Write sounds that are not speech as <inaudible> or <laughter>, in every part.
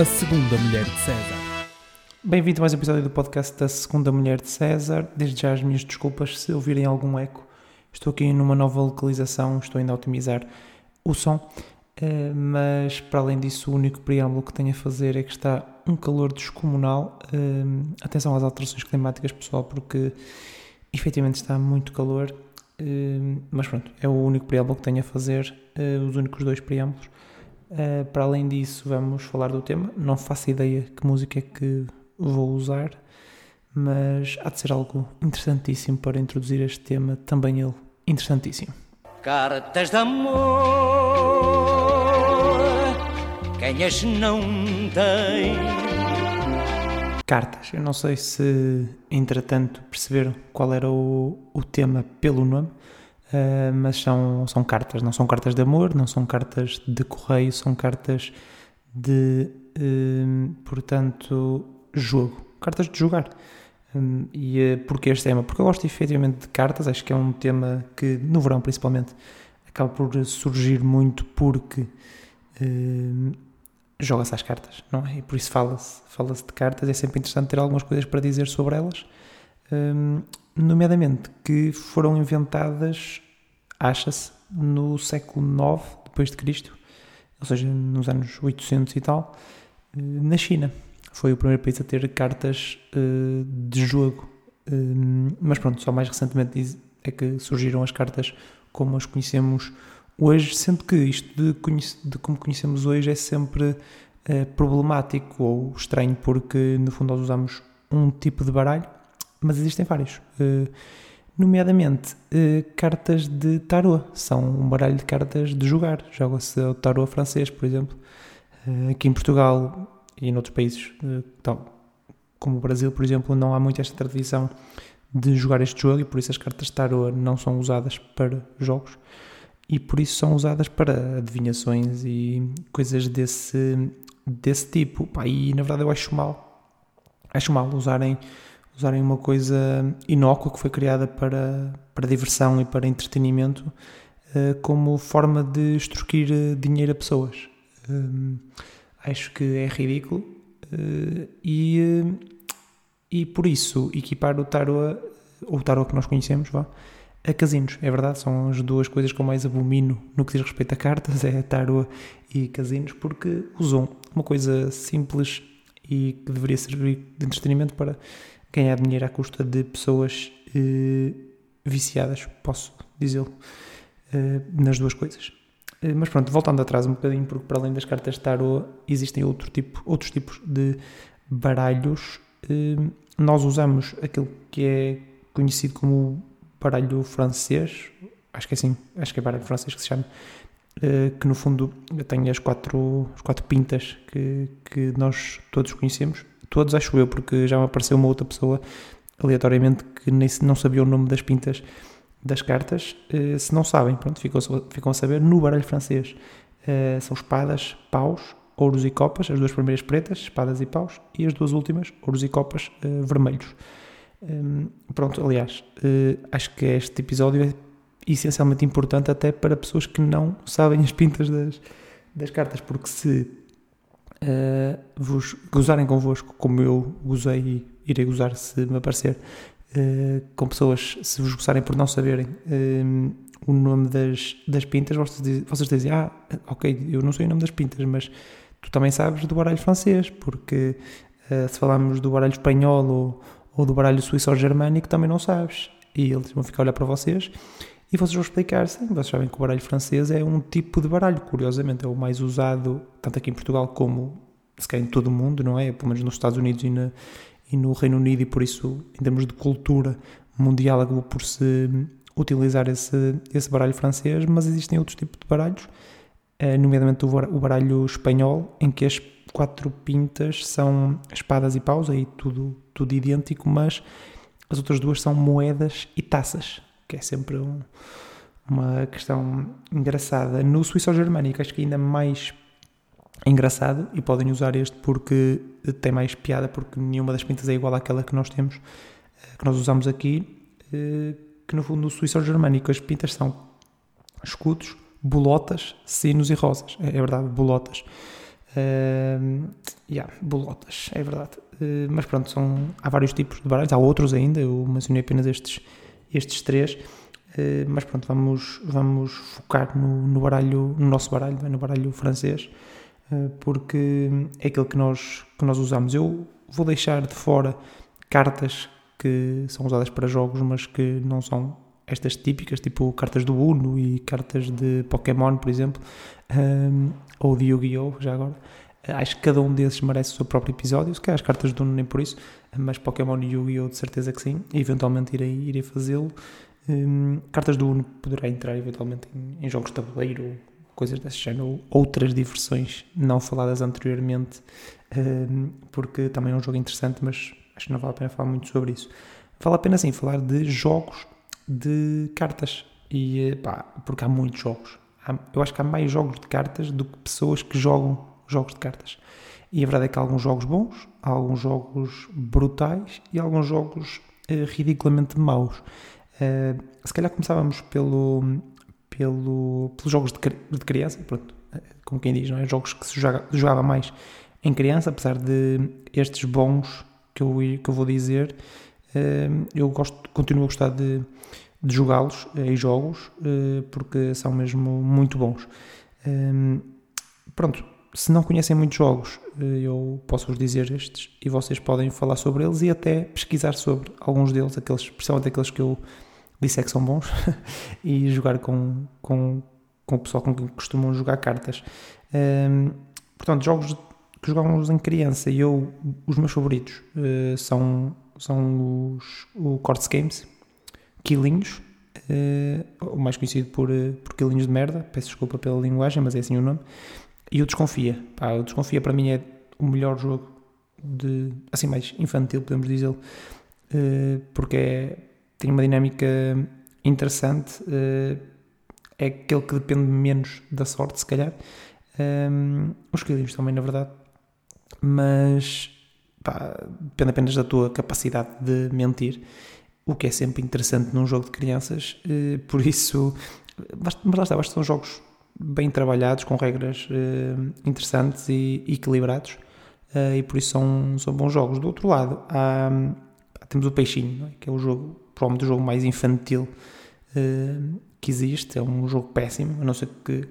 A Segunda Mulher de César. Bem-vindo a mais um episódio do podcast da Segunda Mulher de César. Desde já as minhas desculpas se ouvirem algum eco. Estou aqui numa nova localização, estou ainda a otimizar o som, eh, mas para além disso, o único preâmbulo que tenho a fazer é que está um calor descomunal. Eh, atenção às alterações climáticas, pessoal, porque efetivamente está muito calor. Eh, mas pronto, é o único preâmbulo que tenho a fazer, os únicos dois preâmbulos. Para além disso, vamos falar do tema. Não faço ideia que música é que vou usar, mas há de ser algo interessantíssimo para introduzir este tema, também ele interessantíssimo. Cartas de amor, quem as não tem? Cartas. Eu não sei se, entretanto, perceberam qual era o, o tema pelo nome, uh, mas são, são cartas. Não são cartas de amor, não são cartas de correio, são cartas de, uh, portanto, jogo. Cartas de jogar. Um, e uh, porquê este tema? Porque eu gosto efetivamente de cartas, acho que é um tema que, no verão principalmente, acaba por surgir muito porque uh, joga-se às cartas, não é? E por isso fala-se fala de cartas, é sempre interessante ter algumas coisas para dizer sobre elas, um, nomeadamente que foram inventadas, acha-se, no século IX depois de Cristo, ou seja, nos anos 800 e tal, uh, na China foi o primeiro país a ter cartas uh, de jogo. Uh, mas pronto, só mais recentemente é que surgiram as cartas como as conhecemos hoje, sendo que isto de, de como conhecemos hoje é sempre problemático ou estranho, porque no fundo nós usamos um tipo de baralho, mas existem vários. nomeadamente cartas de tarot, são um baralho de cartas de jogar. Joga-se o tarot francês, por exemplo. aqui em Portugal e noutros países, eh, tal, como o Brasil, por exemplo, não há muito esta tradição de jogar este jogo e por isso as cartas de tarot não são usadas para jogos e por isso são usadas para adivinhações e coisas desse, desse tipo. Pá, e na verdade eu acho mal, acho mal usarem, usarem uma coisa inócua que foi criada para, para diversão e para entretenimento uh, como forma de extorquir eh, dinheiro a pessoas. Um, acho que é ridículo e, e por isso equipar o tarot, o tarot que nós conhecemos, vá, a casinos. É verdade, são as duas coisas que eu mais abomino no que diz respeito a cartas, <laughs> é tarot e casinos, porque usam uma coisa simples e que deveria servir de entretenimento para ganhar dinheiro à custa de pessoas uh, viciadas, posso dizê-lo, nas duas coisas. Eh, mas pronto, voltando atrás um bocadinho, porque para além das cartas de tarot existem outro tipo, outros tipos de baralhos. Eh, nós usamos aquele que é conhecido como baralho francês, acho que é assim, acho que é baralho francês que se chama, eh, que no fundo tem as quatro, as quatro pintas que, que nós todos conhecemos. Todos, acho eu, porque já me apareceu uma outra pessoa aleatoriamente que nem não sabia o nome das pintas das cartas, uh, se não sabem, pronto, ficam, ficam a saber, no baralho francês uh, são espadas, paus, ouros e copas, as duas primeiras pretas, espadas e paus, e as duas últimas, ouros e copas uh, vermelhos. Um, pronto, aliás, acho que este episódio é essencialmente importante até para pessoas que não sabem as pintas das, das cartas, porque se vos gozarem convosco, como eu gozei e irei gozar se me aparecer, uh, com pessoas, se vos gostarem por não saberem uh, o nome das, das pintas, vocês, vocês dizem, ah, ok, eu não sei o nome das pintas, mas tu também sabes do baralho francês, porque uh, se falarmos do baralho espanhol ou, ou do baralho suíço ou germânico, também não sabes. E eles vão ficar a olhar para vocês e vocês vão explicar, sim, vocês sabem que o baralho francês é um tipo de baralho, curiosamente, é o mais usado tanto aqui em Portugal como se calhar em todo o mundo, não é? Pelo menos nos Estados Unidos e na, e no Reino Unido, e por isso, em termos de cultura mundial, acabou por se utilizar esse, esse baralho francês, mas existem outros tipos de baralhos, eh, nomeadamente o baralho espanhol, em que as quatro pintas são espadas e paus, aí tudo, tudo idêntico, mas as outras duas são moedas e taças, que é sempre um, uma questão engraçada. No suíço germânico, acho que ainda mais engraçado e podem usar este porque tem mais piada, porque nenhuma das pintas é igual àquela que nós temos, eh, que nós usamos aqui, eh, que no fundo no suíço germânico as pintas são escudos, bolotas, sinos e rosas. É, é verdade, bolotas. Uh, yeah, bolotas, é verdade. Uh, mas pronto, são, há vários tipos de baralhos, há outros ainda, eu mencionei apenas estes, estes três. Uh, mas pronto, vamos, vamos focar no, no baralho, no nosso baralho, no baralho francês, uh, porque é aquele que nós, que nós usamos. Eu vou deixar de fora cartas que são usadas para jogos, mas que não são estas típicas, tipo cartas do Uno e cartas de Pokémon, por exemplo, um, ou de Yu-Gi-Oh! já agora. Acho que cada um desses merece o seu próprio episódio, se calhar as cartas do Uno nem por isso, mas Pokémon Yu-Gi-Oh! de certeza que sim, eventualmente irei, irei fazê-lo. Um, cartas do Uno poderá entrar eventualmente em, em jogos de tabuleiro, coisas desse género, outras diversões não faladas anteriormente, um, porque também é um jogo interessante, mas acho que não vale a pena falar muito sobre isso. Vale a pena sim falar de jogos de cartas. E, pá, porque há muitos jogos. Há, eu acho que há mais jogos de cartas do que pessoas que jogam jogos de cartas. E a verdade é que há alguns jogos bons, há alguns jogos brutais e há alguns jogos uh, ridiculamente maus. Uh, se calhar começávamos pelo, pelo, pelos jogos de, de criança, pronto, como quem diz, não é? Jogos que se joga, jogava mais em criança, apesar de estes bons que eu, que eu vou dizer, uh, eu gosto, continuo a gostar de, de jogá-los em jogos, porque são mesmo muito bons. Pronto, se não conhecem muitos jogos, eu posso-vos dizer estes e vocês podem falar sobre eles e até pesquisar sobre alguns deles, aqueles, principalmente aqueles que eu disse é que são bons, <laughs> e jogar com, com, com o pessoal com quem costumam jogar cartas. Um, portanto, jogos que jogávamos em criança e eu, os meus favoritos uh, são, são os o Cortes Games, Quilinhos, uh, o mais conhecido por, por Quilinhos de Merda, peço desculpa pela linguagem, mas é assim o nome, e o Desconfia. Pá, o Desconfia para mim é o melhor jogo de, assim mais infantil, podemos dizer, porque é, tem uma dinâmica interessante, é aquele que depende menos da sorte, se calhar. Um, os quilinhos também, na verdade, mas pá, depende apenas da tua capacidade de mentir, o que é sempre interessante num jogo de crianças, eh, por isso, mas lá está, são jogos bem trabalhados, com regras eh, interessantes e equilibrados, eh, e por isso são, são bons jogos. Do outro lado, há, temos o Peixinho, é? que é o jogo, provavelmente o jogo mais infantil que existe, é um jogo péssimo, a não ser que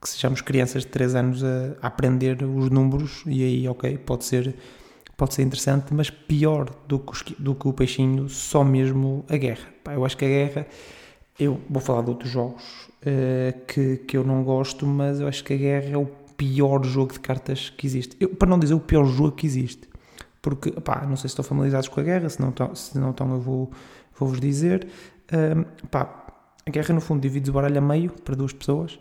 que sejamos crianças de 3 anos a, a, aprender os números e aí, ok, pode ser, pode ser interessante, mas pior do que, os, do que o peixinho, só mesmo a guerra. Pá, eu acho que a guerra, eu vou falar de outros jogos uh, que, que eu não gosto, mas eu acho que a guerra é o pior jogo de cartas que existe. Eu, para não dizer o pior jogo que existe. Porque, pá, não sei se estão familiarizados com a guerra, se não, se não estão eu vou, vou-vos dizer. Pá, a guerra no fundo divide o baralho a meio para duas pessoas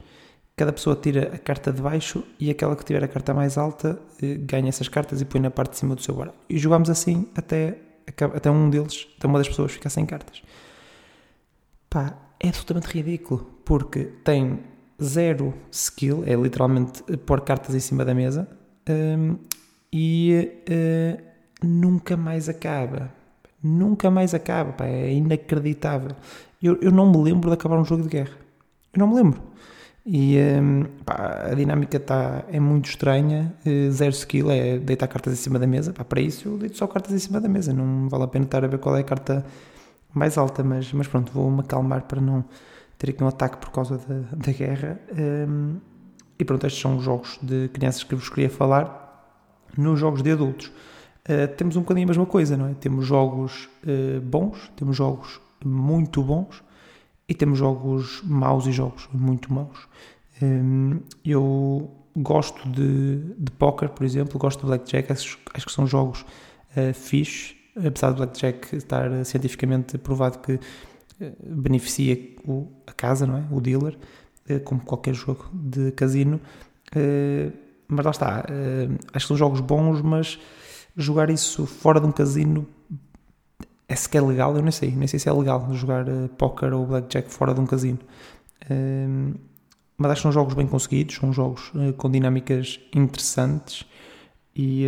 cada pessoa tira a carta de baixo e aquela que tiver a carta mais alta eh, ganha essas cartas e põe na parte de cima do seu baralho. E jogamos assim até, até um deles, até uma das pessoas ficar sem cartas. Pá, é absolutamente ridículo, porque tem zero skill, é literalmente pôr cartas em cima da mesa um, e uh, nunca mais acaba. Nunca mais acaba, pá, é inacreditável. Eu, eu não me lembro de acabar um jogo de guerra. Eu não me lembro. E um, pá, a dinâmica tá, é muito estranha. Uh, zero skill é deitar cartas em cima da mesa. Pá, para isso eu deito só cartas em cima da mesa. Não vale a pena estar a ver qual é a carta mais alta. Mas, mas pronto, vou-me acalmar para não ter aqui um ataque por causa da, da guerra. Um, e pronto, estes são os jogos de crianças que vos queria falar. Nos jogos de adultos uh, temos um bocadinho a mesma coisa, não é? Temos jogos uh, bons, temos jogos muito bons e temos jogos maus e jogos muito maus. Hum, eu gosto de, de póquer, por exemplo, gosto de blackjack, acho, acho que são jogos uh, apesar de blackjack estar cientificamente provado que uh, beneficia o, a casa, não é? o dealer, uh, como qualquer jogo de casino. Uh, mas lá está, acho que são jogos bons, mas jogar isso fora de um casino é sequer legal, eu nem sei, nem sei se é legal jogar póquer ou blackjack fora de um casino. Mas acho que são jogos bem conseguidos, são jogos com dinâmicas interessantes e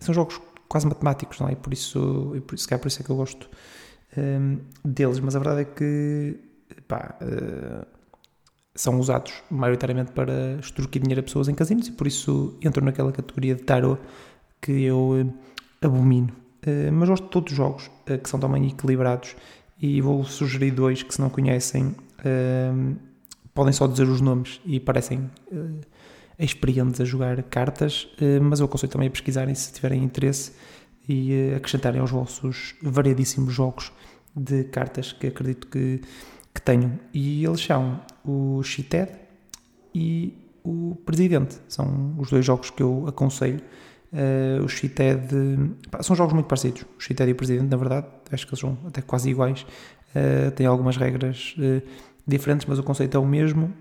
são jogos quase matemáticos, não é? Por isso, e por isso, é por isso é que eu gosto deles. Mas a verdade é que pá, são usados maioritariamente para extorquir dinheiro a pessoas em casinos e por isso entram naquela categoria de tarot que eu uh, abomino. Uh, mas gosto de todos os jogos uh, que são também equilibrados e vou sugerir dois que se não conhecem podem só dizer os nomes e parecem experientes a jogar cartas, mas eu aconselho também a pesquisarem se tiverem interesse e acrescentarem aos vossos variadíssimos jogos de cartas que acredito que, que tenham. E eles são o Cheated e o Presidente. São os dois jogos que eu aconselho. Uh, o Cheated são jogos muito parecidos. O Cheated e o Presidente, na verdade, acho que eles são até quase iguais. Uh, têm algumas regras uh, diferentes, mas o conceito é o mesmo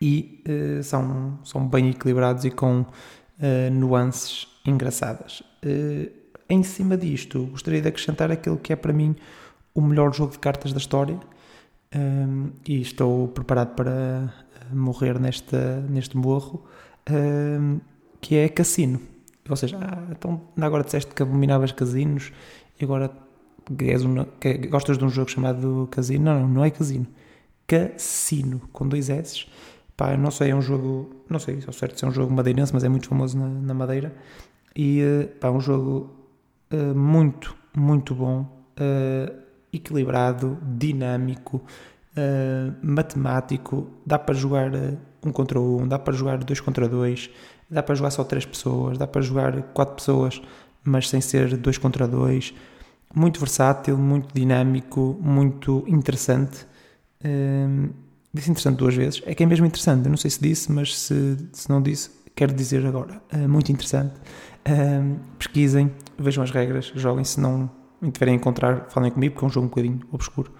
e são, são bem equilibrados e com nuances engraçadas. em cima disto, gostaria de acrescentar aquilo que é para mim o melhor jogo de cartas da história um, e estou preparado para morrer nesta, neste morro, um, que é Cassino. Ou seja, ah, então agora disseste que abominavas casinos e agora um, que gostas de um jogo chamado Casino. Não, não, não é Casino. Cassino, com dois S. Pá, não sei, é um jogo, não sei se é certo se é um jogo madeirense, mas é muito famoso na, na Madeira. E pá, é um jogo uh, muito, muito bom. Uh, equilibrado, dinâmico, uh, matemático. Dá para jogar um contra um, dá para jogar dois contra dois, dá para jogar só três pessoas, dá para jogar quatro pessoas, mas sem ser dois contra dois. Muito versátil, muito dinâmico, muito interessante. Uh, disse interessante duas vezes. É que é mesmo interessante. Eu não sei se disse, mas se, se não disse, quero dizer agora. Uh, muito interessante. Uh, pesquisem, vejam as regras, joguem. Se não tiverem a encontrar, falem comigo, porque é um jogo um bocadinho obscuro.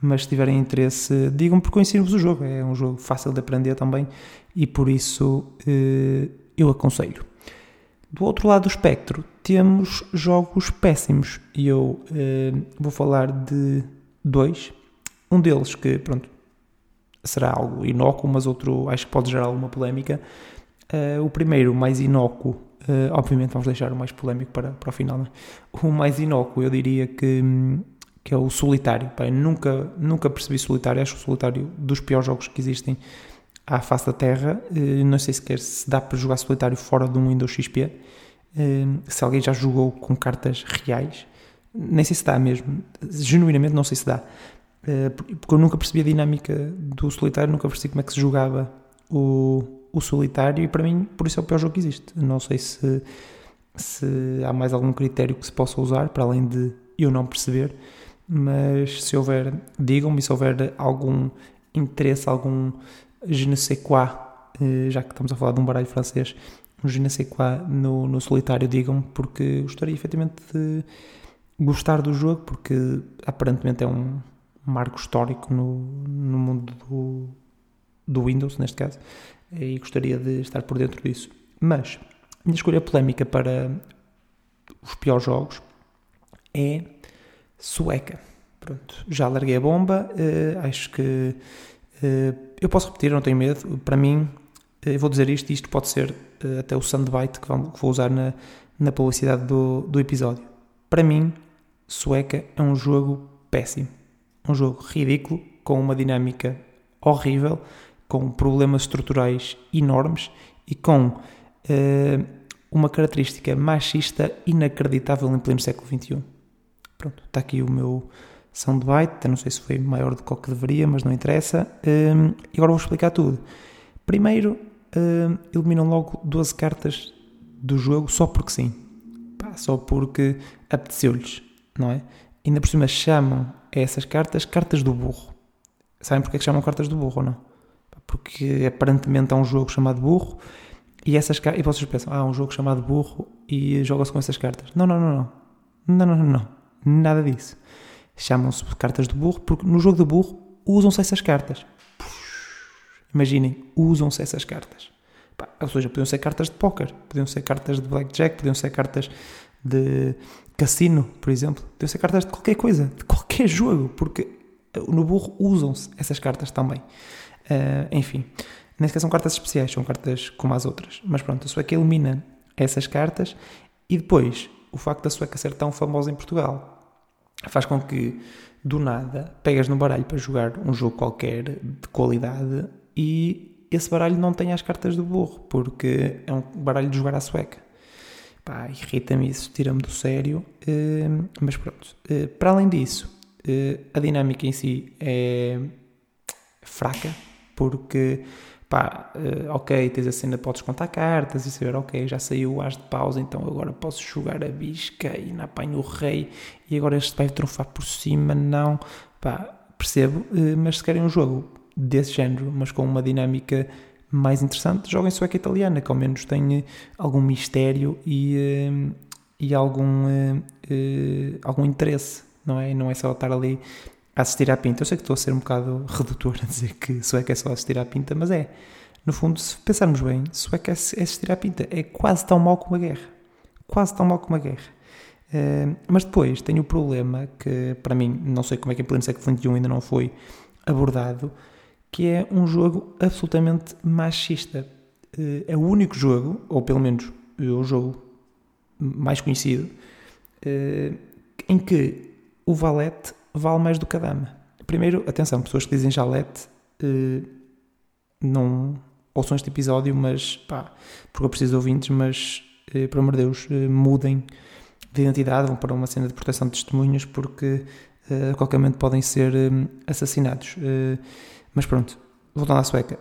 Mas se tiverem interesse, digam porque ensino-vos o jogo. É um jogo fácil de aprender também e por isso eh, eu aconselho. Do outro lado do espectro, temos jogos péssimos e eu eh, vou falar de dois. Um deles que, pronto, será algo inócuo, mas outro acho que pode gerar alguma polémica. Uh, o primeiro, mais inócuo, Uh, obviamente vamos deixar o mais polémico para, para o final. Né? O mais inócuo eu diria que, que é o solitário. Nunca, nunca percebi solitário, acho o solitário dos piores jogos que existem à face da Terra. Uh, não sei sequer se dá para jogar solitário fora de um Windows XP. Se alguém já jogou com cartas reais, nem sei se dá mesmo. Genuinamente não sei se dá. Porque eu nunca percebi a dinâmica do solitário, nunca percebi como é que se jogava o o solitário e para mim por isso é o pior jogo que existe. Não sei se, se há mais algum critério que se possa usar para além de eu não perceber, mas se houver, digam-me se houver algum interesse, algum je ne sais quoi, eh, já que estamos a falar de um baralho francês, um je ne sais quoi no, no solitário, digam-me, porque gostaria efetivamente de gostar do jogo, porque aparentemente é um marco histórico no, no mundo do, do Windows, neste caso, e gostaria de estar por dentro disso. Mas a minha escolha polémica para os piores jogos é sueca. Pronto, já larguei a bomba, uh, acho que uh, eu posso repetir, não tenho medo. Para mim, uh, eu vou dizer isto isto pode ser até o soundbite que, que vou usar na, na publicidade do, do episódio. Para mim, sueca é um jogo péssimo. Um jogo ridículo, com uma dinâmica horrível com problemas estruturais enormes e com uh, uma característica machista inacreditável em pleno século XXI. Pronto, está aqui o meu soundbite, não sei se foi maior do que o que deveria, mas não interessa. Um, e agora vou explicar tudo. Primeiro, um, eliminam logo 12 cartas do jogo só porque sim. Pá, só porque apeteceu-lhes, não é? Ainda por cima chamam essas cartas cartas do burro. Sabem porque é que chamam cartas do burro ou não? porque aparentemente há um jogo chamado Burro e essas e vocês pensam, ah, há um jogo chamado Burro e joga-se com essas cartas. Não, não, não, não. Não, não, não. Nada disso. Chamam-se cartas de burro porque no jogo de burro usam-se essas cartas. Imaginem, usam-se essas cartas. Ou seja, podiam ser cartas de póquer, podiam ser cartas de blackjack, podiam ser cartas de cassino, por exemplo. Podiam ser cartas de qualquer coisa, de qualquer jogo, porque no burro usam-se essas cartas também. Uh, enfim, nem sequer são cartas especiais, são cartas como as outras. Mas pronto, a Sueca elimina essas cartas e depois o facto da Sueca ser tão famosa em Portugal faz com que do nada, pegas no baralho para jogar um jogo qualquer de qualidade e esse baralho não tem as cartas do burro, porque é um baralho de jogar à sueca. Pá, irrita-me isso, tira-me do sério, uh, mas pronto. Uh, para além disso, uh, a dinâmica em si é fraca, porque pá, ok, tens a cena, podes contar cartas e saber, ok, já saiu o as de pausa, então agora posso jogar a bisca e não apanho o rei e agora este vai trunfar por cima, não, pá, percebo, mas se querem um jogo desse género, mas com uma dinâmica mais interessante, joguem sueca italiana, que ao menos tem eh, algum mistério e, eh, e algum, eh, algum interesse, não é? Não é só estar ali a assistir à pinta. Eu sei que estou a ser um bocado redutor a dizer que sueca é só assistir à pinta, mas é. No fundo, se pensarmos bem, sueca é assistir à pinta. É quase tão mal como a guerra. Quase tão mal como a guerra. Uh, mas depois tem o problema que, para mim, não sei como é que em pleno século XXI ainda não foi abordado, que é um jogo absolutamente machista. Eh, é o único jogo, ou pelo menos é o jogo mais conhecido, eh, em que o valete vale mais do que a dama. Primeiro, atenção, pessoas que dizem jalete eh, não ouçam este episódio, mas pá, porque eu preciso de ouvintes, mas por amor de Deus, mudem de identidade, vão para uma cena de proteção de testemunhas, porque a qualquer momento podem ser assassinados. Mas pronto, voltando à sueca,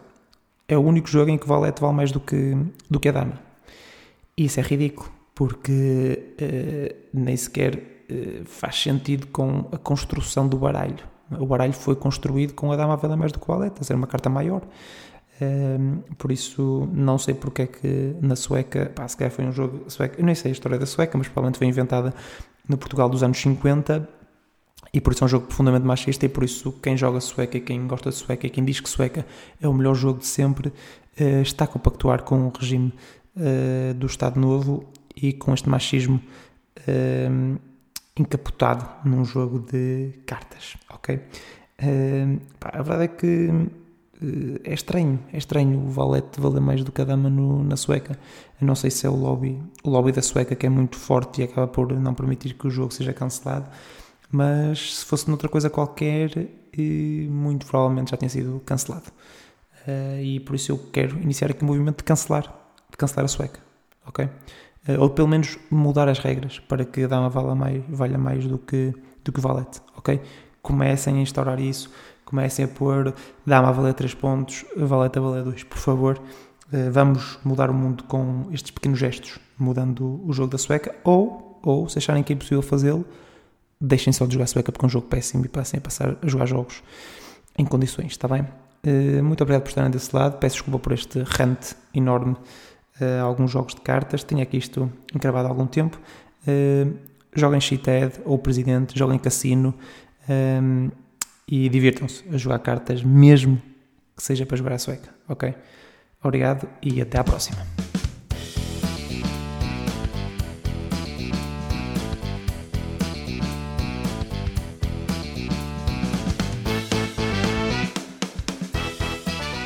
é o único jogo em que o valete vale mais do que, do que a dama. E isso é ridículo, porque uh, nem sequer uh, faz sentido com a construção do baralho. O baralho foi construído com a dama a mais do que o valete, a ser uma carta maior. Uh, por isso, não sei porque é que na sueca, pá, se calhar foi um jogo sueca, eu nem sei a história da sueca, mas provavelmente foi inventada no Portugal dos anos 50 e por isso é um jogo profundamente machista e por isso quem joga sueca quem gosta de sueca quem diz que sueca é o melhor jogo de sempre eh, está a compactuar com o regime eh, do Estado Novo e com este machismo eh, encapotado num jogo de cartas, ok? a verdade é que é estranho, é estranho o valete valer mais do que a dama no, na sueca. Eu não sei se é o lobby, o lobby da sueca que é muito forte e acaba por não permitir que o jogo seja cancelado mas se fosse noutra coisa qualquer, muito provavelmente já tinha sido cancelado. Uh, e por isso eu quero iniciar aqui um movimento de cancelar, de cancelar a sueca, ok? Uh, ou pelo menos mudar as regras para que a dama valha mais, valha mais do que, do que valete, ok? Comecem a instaurar isso, comecem a pôr dama a valer 3 pontos, valete a valer 2, por favor. Vamos mudar o mundo com estes pequenos gestos, mudando o jogo da sueca, ou, ou se acharem que é impossível fazê-lo, deixem só de jogar sueca porque é um jogo péssimo e passem a passar a jogar jogos em condições, está bem? Uh, muito obrigado por estarem desse lado. Peço desculpa por este rant enorme uh, alguns jogos de cartas. Tinha aqui isto encravado há algum tempo. Uh, joguem Cheated ou Presidente, joguem Cassino e divirtam-se a jogar cartas, mesmo que seja para jogar a sueca, ok? Obrigado e até à próxima.